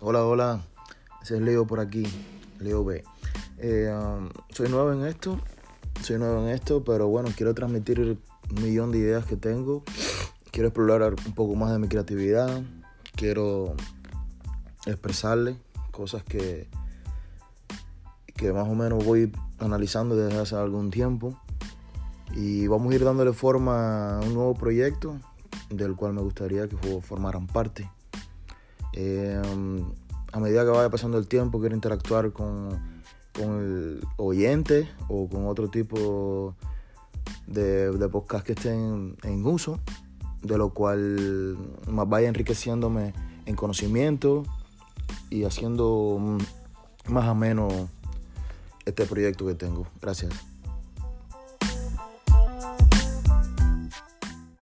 Hola, hola. Ese es Leo por aquí, Leo B. Eh, um, soy nuevo en esto, soy nuevo en esto, pero bueno, quiero transmitir un millón de ideas que tengo. Quiero explorar un poco más de mi creatividad. Quiero expresarle cosas que, que más o menos voy analizando desde hace algún tiempo. Y vamos a ir dándole forma a un nuevo proyecto del cual me gustaría que formaran parte. Eh, a medida que vaya pasando el tiempo, quiero interactuar con, el oyente o con otro tipo de, de podcast que estén en uso, de lo cual más vaya enriqueciéndome en conocimiento y haciendo más o menos este proyecto que tengo. Gracias.